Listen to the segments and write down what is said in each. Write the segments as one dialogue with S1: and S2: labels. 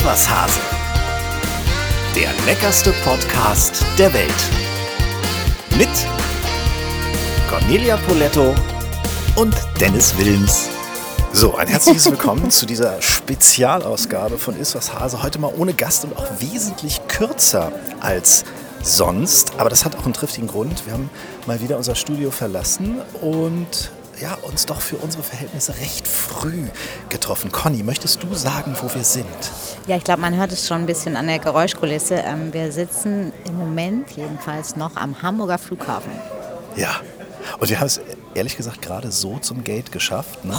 S1: Iswas Hase. Der leckerste Podcast der Welt. Mit Cornelia Poletto und Dennis Wilms. So, ein herzliches Willkommen zu dieser Spezialausgabe von Iswas Hase. Heute mal ohne Gast und auch wesentlich kürzer als sonst. Aber das hat auch einen triftigen Grund. Wir haben mal wieder unser Studio verlassen und ja, uns doch für unsere Verhältnisse recht früh getroffen. Conny, möchtest du sagen, wo wir sind?
S2: Ja, ich glaube, man hört es schon ein bisschen an der Geräuschkulisse. Ähm, wir sitzen im Moment jedenfalls noch am Hamburger Flughafen.
S1: Ja, und wir haben es ehrlich gesagt gerade so zum Gate geschafft. Ne?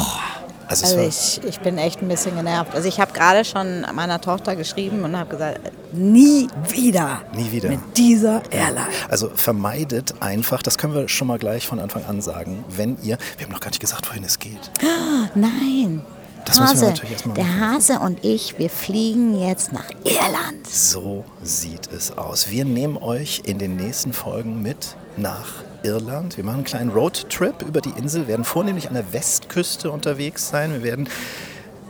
S2: Also, also ich, ich bin echt ein bisschen genervt. Also ich habe gerade schon meiner Tochter geschrieben und habe gesagt, nie wieder.
S1: Nie wieder.
S2: Mit dieser Airline.
S1: Also vermeidet einfach, das können wir schon mal gleich von Anfang an sagen, wenn ihr, wir haben noch gar nicht gesagt, wohin es geht.
S2: Nein.
S1: Das
S2: Hase,
S1: natürlich erstmal
S2: der Hase und ich, wir fliegen jetzt nach Irland.
S1: So sieht es aus. Wir nehmen euch in den nächsten Folgen mit nach Irland. Wir machen einen kleinen Roadtrip über die Insel, werden vornehmlich an der Westküste unterwegs sein. Wir werden,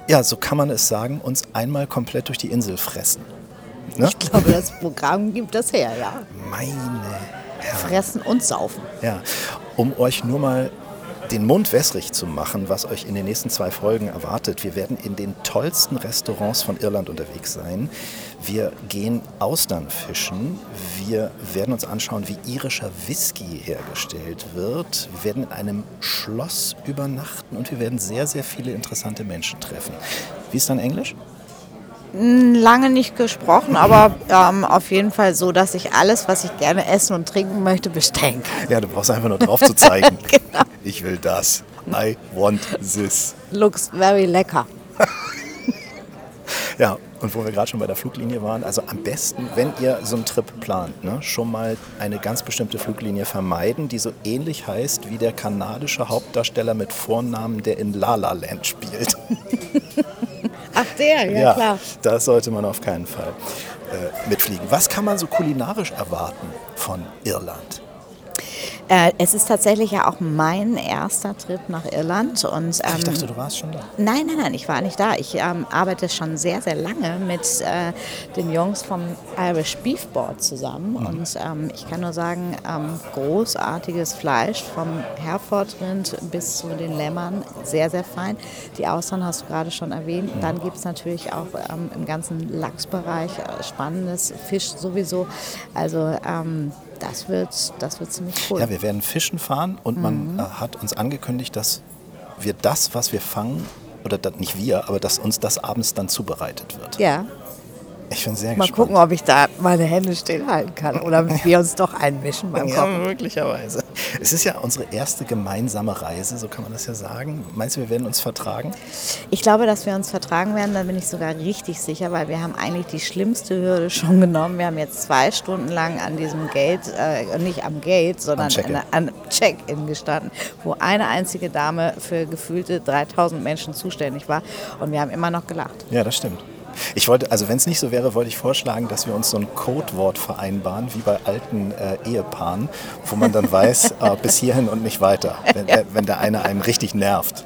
S1: ja, so kann man es sagen, uns einmal komplett durch die Insel fressen.
S2: Ne? Ich glaube, das Programm gibt das her, ja.
S1: Meine Herren.
S2: Fressen und saufen.
S1: Ja, um euch nur mal den Mund wässrig zu machen, was euch in den nächsten zwei Folgen erwartet. Wir werden in den tollsten Restaurants von Irland unterwegs sein. Wir gehen Austern fischen. Wir werden uns anschauen, wie irischer Whisky hergestellt wird. Wir werden in einem Schloss übernachten und wir werden sehr, sehr viele interessante Menschen treffen. Wie ist dein Englisch?
S2: Lange nicht gesprochen, aber ähm, auf jeden Fall so, dass ich alles, was ich gerne essen und trinken möchte, bestellen kann.
S1: Ja, du brauchst einfach nur drauf zu zeigen. genau. Ich will das. I want this.
S2: Looks very lecker.
S1: ja, und wo wir gerade schon bei der Fluglinie waren, also am besten, wenn ihr so einen Trip plant, ne, schon mal eine ganz bestimmte Fluglinie vermeiden, die so ähnlich heißt wie der kanadische Hauptdarsteller mit Vornamen, der in La La Land spielt.
S2: Ach der, ja,
S1: ja
S2: klar.
S1: Das sollte man auf keinen Fall äh, mitfliegen. Was kann man so kulinarisch erwarten von Irland?
S2: Äh, es ist tatsächlich ja auch mein erster Trip nach Irland. Und,
S1: ähm, ich dachte, du warst schon da.
S2: Nein, nein, nein, ich war nicht da. Ich ähm, arbeite schon sehr, sehr lange mit äh, den Jungs vom Irish Beef Board zusammen. Mhm. Und ähm, ich kann nur sagen, ähm, großartiges Fleisch vom Herefordrind bis zu den Lämmern. Sehr, sehr fein. Die Austern hast du gerade schon erwähnt. Mhm. Dann gibt es natürlich auch ähm, im ganzen Lachsbereich äh, spannendes Fisch sowieso. Also ähm, das wird, das wird ziemlich cool.
S1: Ja, wir werden fischen fahren und mhm. man äh, hat uns angekündigt, dass wir das, was wir fangen, oder nicht wir, aber dass uns das abends dann zubereitet wird.
S2: Ja.
S1: Ich bin sehr
S2: Mal
S1: gespannt.
S2: gucken, ob ich da meine Hände stillhalten kann oder wir uns doch einmischen beim
S1: Ja,
S2: Kochen.
S1: möglicherweise. Es ist ja unsere erste gemeinsame Reise, so kann man das ja sagen. Meinst du, wir werden uns vertragen?
S2: Ich glaube, dass wir uns vertragen werden, da bin ich sogar richtig sicher, weil wir haben eigentlich die schlimmste Hürde schon genommen. Wir haben jetzt zwei Stunden lang an diesem Gate, äh, nicht am Gate, sondern an Check-in gestanden, wo eine einzige Dame für gefühlte 3000 Menschen zuständig war und wir haben immer noch gelacht.
S1: Ja, das stimmt. Ich wollte, also wenn es nicht so wäre, wollte ich vorschlagen, dass wir uns so ein Codewort vereinbaren, wie bei alten äh, Ehepaaren, wo man dann weiß, äh, bis hierhin und nicht weiter, wenn, äh, wenn der eine einen richtig nervt.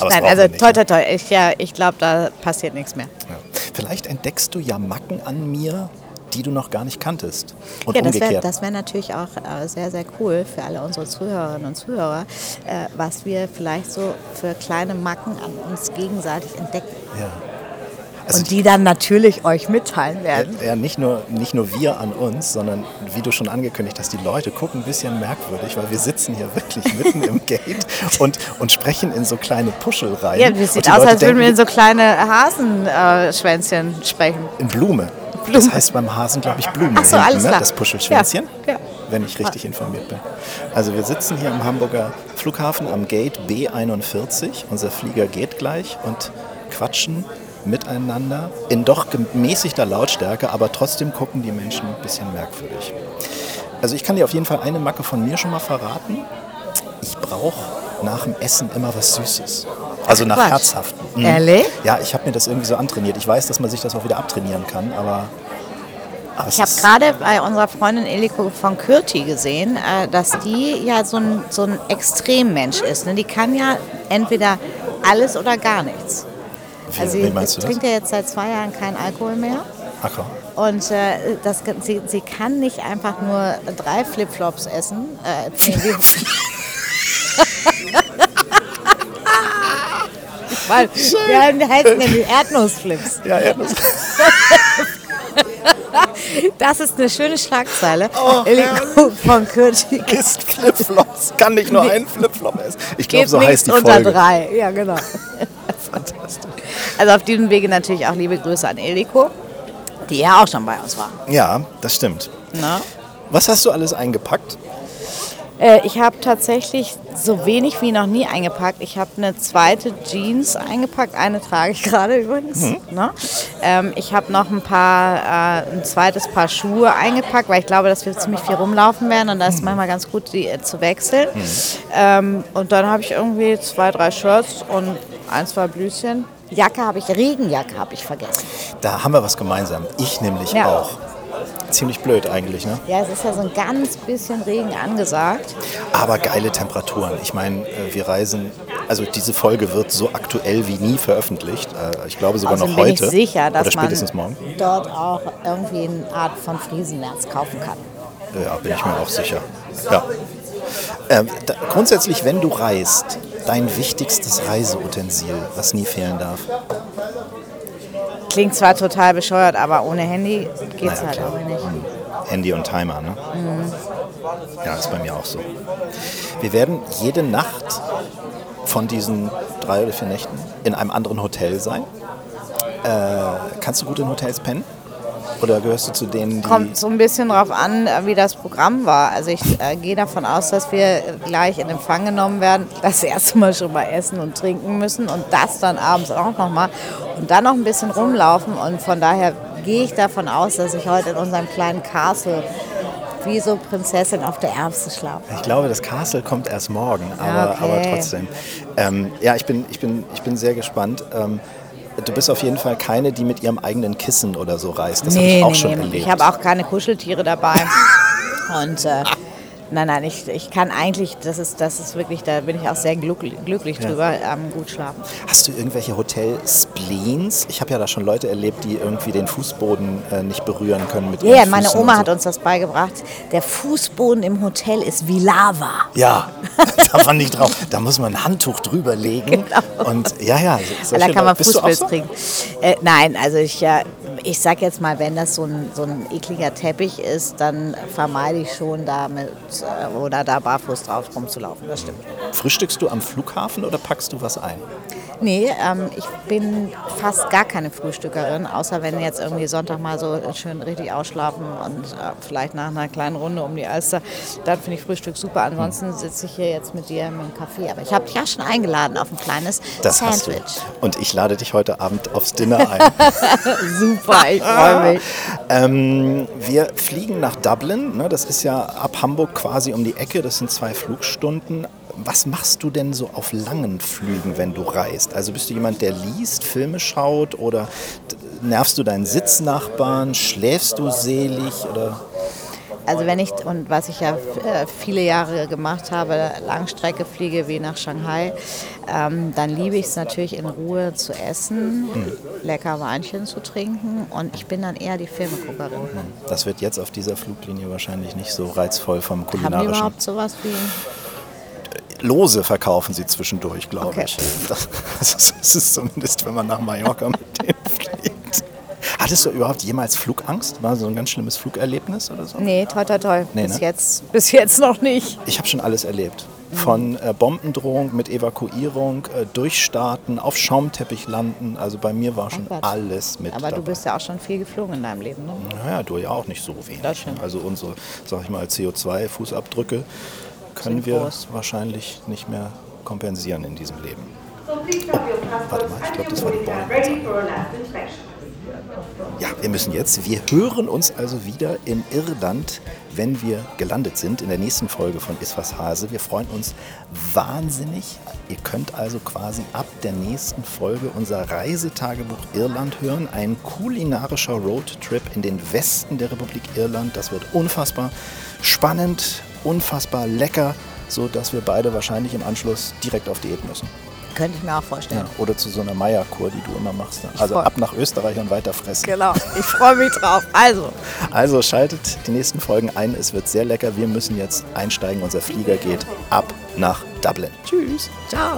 S2: Aber Nein, also nicht, toi, toi, toi. Ich, ja, ich glaube, da passiert nichts mehr.
S1: Ja. Vielleicht entdeckst du ja Macken an mir, die du noch gar nicht kanntest. Und
S2: ja, das
S1: wäre
S2: wär natürlich auch äh, sehr, sehr cool für alle unsere Zuhörerinnen und Zuhörer, äh, was wir vielleicht so für kleine Macken an uns gegenseitig entdecken.
S1: Ja.
S2: Also und die dann natürlich euch mitteilen werden.
S1: Ja, nicht nur, nicht nur wir an uns, sondern wie du schon angekündigt hast, die Leute gucken ein bisschen merkwürdig, weil wir sitzen hier wirklich mitten im Gate und, und sprechen in so kleine Puschel rein.
S2: Ja, es sieht aus, Leute als würden wir in so kleine Hasenschwänzchen sprechen.
S1: In Blume. Blume. Das heißt beim Hasen, glaube ich, Blume.
S2: Ach so, hinten, alles ne? klar.
S1: Das Puschelschwänzchen.
S2: Ja. ja
S1: wenn ich richtig informiert bin. Also wir sitzen hier am Hamburger Flughafen am Gate B41. Unser Flieger geht gleich und quatschen miteinander in doch gemäßigter Lautstärke, aber trotzdem gucken die Menschen ein bisschen merkwürdig. Also ich kann dir auf jeden Fall eine Macke von mir schon mal verraten. Ich brauche nach dem Essen immer was Süßes. Also nach
S2: Quatsch.
S1: Herzhaften.
S2: Mhm. Ehrlich?
S1: Ja, ich habe mir das irgendwie so antrainiert. Ich weiß, dass man sich das auch wieder abtrainieren kann, aber
S2: aber ich habe gerade bei unserer Freundin Eliko von Kürti gesehen, äh, dass die ja so ein, so ein Extremmensch ist. Ne? Die kann ja entweder alles oder gar nichts. Wie, also du das? trinkt ja jetzt seit zwei Jahren keinen Alkohol mehr.
S1: Ach komm.
S2: Und äh, das, sie, sie kann nicht einfach nur drei Flipflops essen. Äh, nee, Weil, wir heißen nämlich Erdnussflips.
S1: Ja, Erdnussflips.
S2: Das ist eine schöne Schlagzeile. Oh, von Kurt
S1: Isst Flipflops. Kann nicht nur einen Flipflop essen. Ich glaube, so heißt die Folge.
S2: unter drei. Ja, genau. Also auf diesem Wege natürlich auch liebe Grüße an Eliko, die ja auch schon bei uns war.
S1: Ja, das stimmt. Na? Was hast du alles eingepackt?
S2: Äh, ich habe tatsächlich so wenig wie noch nie eingepackt. Ich habe eine zweite Jeans eingepackt. Eine trage ich gerade übrigens. Mhm. Ne? Ähm, ich habe noch ein paar, äh, ein zweites Paar Schuhe eingepackt, weil ich glaube, dass wir ziemlich viel rumlaufen werden und da ist mhm. manchmal ganz gut, die äh, zu wechseln. Mhm. Ähm, und dann habe ich irgendwie zwei, drei Shirts und ein, zwei Blüschen. Jacke habe ich, Regenjacke habe ich vergessen.
S1: Da haben wir was gemeinsam. Ich nämlich ja. auch ziemlich blöd eigentlich, ne?
S2: Ja, es ist ja so ein ganz bisschen Regen angesagt.
S1: Aber geile Temperaturen. Ich meine, äh, wir reisen, also diese Folge wird so aktuell wie nie veröffentlicht. Äh, ich glaube sogar Außerdem noch heute.
S2: bin ich sicher, dass
S1: oder spätestens
S2: man
S1: morgen.
S2: dort auch irgendwie eine Art von Friesenmärz kaufen kann.
S1: Ja, bin ich mir auch sicher. Ja. Ähm, da, grundsätzlich, wenn du reist, dein wichtigstes Reiseutensil, was nie fehlen darf?
S2: Klingt zwar total bescheuert, aber ohne Handy geht es naja, halt auch nicht. Hm.
S1: Handy und Timer, ne? Mhm. Ja, ist bei mir auch so. Wir werden jede Nacht von diesen drei oder vier Nächten in einem anderen Hotel sein. Äh, kannst du gut in Hotels pennen? Oder gehörst du zu denen, die...
S2: Kommt so ein bisschen darauf an, äh, wie das Programm war. Also ich äh, gehe davon aus, dass wir gleich in Empfang genommen werden, das erste Mal schon mal essen und trinken müssen und das dann abends auch nochmal und dann noch ein bisschen rumlaufen. Und von daher gehe ich davon aus, dass ich heute in unserem kleinen Castle wie so Prinzessin auf der Erbse schlafe.
S1: Ich glaube, das Castle kommt erst morgen, aber, okay. aber trotzdem. Ähm, ja, ich bin, ich, bin, ich bin sehr gespannt. Ähm, du bist auf jeden Fall keine, die mit ihrem eigenen Kissen oder so reist. Das nee, habe ich auch nee, schon nee. erlebt.
S2: Ich habe auch keine Kuscheltiere dabei. Und äh, Nein, nein, ich, ich kann eigentlich, das ist, das ist wirklich, da bin ich auch sehr glücklich, glücklich ja. drüber, ähm, gut schlafen.
S1: Hast du irgendwelche Hotel-Spleens? Ich habe ja da schon Leute erlebt, die irgendwie den Fußboden äh, nicht berühren können mit
S2: Ja, yeah, meine Oma so. hat uns das beigebracht. Der Fußboden im Hotel ist wie Lava.
S1: Ja, da fand ich drauf. Da muss man ein Handtuch drüber legen. Genau. Und ja, ja.
S2: Da kann man Fußpilz so? kriegen. Äh, nein, also ich, äh, ich sag jetzt mal, wenn das so ein, so ein ekliger Teppich ist, dann vermeide ich schon damit äh, oder da barfuß drauf rumzulaufen. Das stimmt.
S1: Frühstückst du am Flughafen oder packst du was ein?
S2: Nee, ähm, ich bin fast gar keine Frühstückerin, außer wenn jetzt irgendwie Sonntag mal so schön richtig ausschlafen und äh, vielleicht nach einer kleinen Runde um die Alster, dann finde ich Frühstück super. Ansonsten sitze ich hier jetzt mit dir im Café. Aber ich habe dich ja schon eingeladen auf ein kleines
S1: das
S2: Sandwich.
S1: Und ich lade dich heute Abend aufs Dinner ein.
S2: super, ich freue mich.
S1: ähm, wir fliegen nach Dublin. Ne? Das ist ja ab Hamburg quasi um die Ecke. Das sind zwei Flugstunden was machst du denn so auf langen Flügen, wenn du reist? Also bist du jemand, der liest, Filme schaut oder nervst du deinen Sitznachbarn? Schläfst du selig oder?
S2: Also wenn ich, und was ich ja äh, viele Jahre gemacht habe, Langstrecke fliege wie nach Shanghai, ähm, dann liebe ich es natürlich in Ruhe zu essen, hm. lecker Weinchen zu trinken und ich bin dann eher die Filmeguckerin. Hm.
S1: Das wird jetzt auf dieser Fluglinie wahrscheinlich nicht so reizvoll vom kulinarischen. Haben
S2: die überhaupt sowas wie
S1: Lose verkaufen sie zwischendurch, glaube okay. ich. Das, das, ist zumindest, wenn man nach Mallorca mit denen fliegt. Hattest du überhaupt jemals Flugangst? War so ein ganz schlimmes Flugerlebnis oder so?
S2: Nee, toll, toll, toll. Nee, bis, ne? jetzt, bis jetzt noch nicht.
S1: Ich habe schon alles erlebt. Von äh, Bombendrohung mit Evakuierung, äh, Durchstarten, auf Schaumteppich landen. Also bei mir war schon alles mit.
S2: Aber dabei. du bist ja auch schon viel geflogen in deinem Leben, ne?
S1: Naja, du ja auch nicht so wenig. Das. Also unsere, sag ich mal, CO2-Fußabdrücke können wir wahrscheinlich nicht mehr kompensieren in diesem Leben. Oh, warte mal, ich glaube, das war die Boeing. Ja, wir müssen jetzt. Wir hören uns also wieder in Irland, wenn wir gelandet sind, in der nächsten Folge von Iswas Hase. Wir freuen uns wahnsinnig. Ihr könnt also quasi ab der nächsten Folge unser Reisetagebuch Irland hören. Ein kulinarischer Roadtrip in den Westen der Republik Irland. Das wird unfassbar spannend unfassbar lecker, sodass wir beide wahrscheinlich im Anschluss direkt auf Diät müssen.
S2: Könnte ich mir auch vorstellen.
S1: Ja, oder zu so einer Meierkur, die du immer machst. Also
S2: freu-
S1: ab nach Österreich und weiter fressen.
S2: Genau, ich freue mich drauf. Also,
S1: Also schaltet die nächsten Folgen ein. Es wird sehr lecker. Wir müssen jetzt einsteigen. Unser Flieger geht ab nach Dublin. Tschüss.
S2: ciao.